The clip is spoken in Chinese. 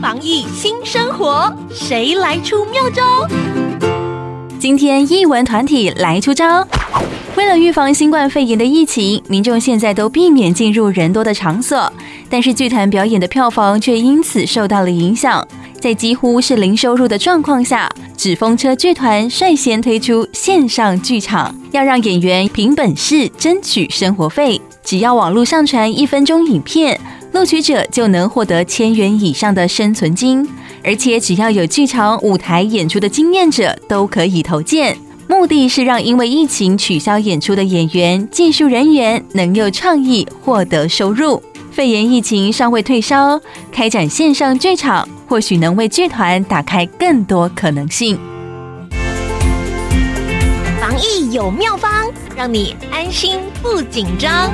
防疫新生活，谁来出妙招？今天艺文团体来出招。为了预防新冠肺炎的疫情，民众现在都避免进入人多的场所，但是剧团表演的票房却因此受到了影响。在几乎是零收入的状况下，纸风车剧团率先推出线上剧场，要让演员凭本事争取生活费。只要网络上传一分钟影片，录取者就能获得千元以上的生存金，而且只要有剧场舞台演出的经验者都可以投件。目的是让因为疫情取消演出的演员、技术人员能有创意获得收入。肺炎疫情尚未退烧，开展线上剧场或许能为剧团打开更多可能性。防疫有妙方，让你安心不紧张。